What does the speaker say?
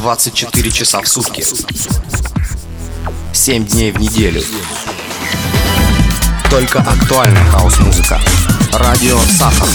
24 часа в сутки. 7 дней в неделю. Только актуальная хаос-музыка. Радио Сахар.